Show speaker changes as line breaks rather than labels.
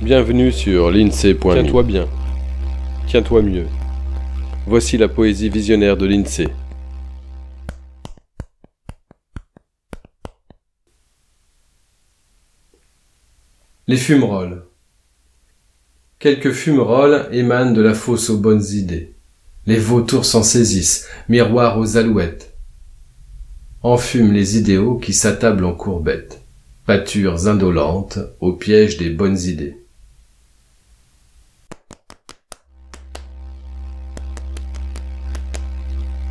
Bienvenue sur l'INSEE.me. Tiens-toi bien. Tiens-toi mieux. Voici la poésie visionnaire de l'INSEE. Les fumerolles. Quelques fumerolles émanent de la fosse aux bonnes idées. Les vautours s'en saisissent, miroirs aux alouettes. Enfument les idéaux qui s'attablent en courbettes, pâtures indolentes au piège des bonnes idées.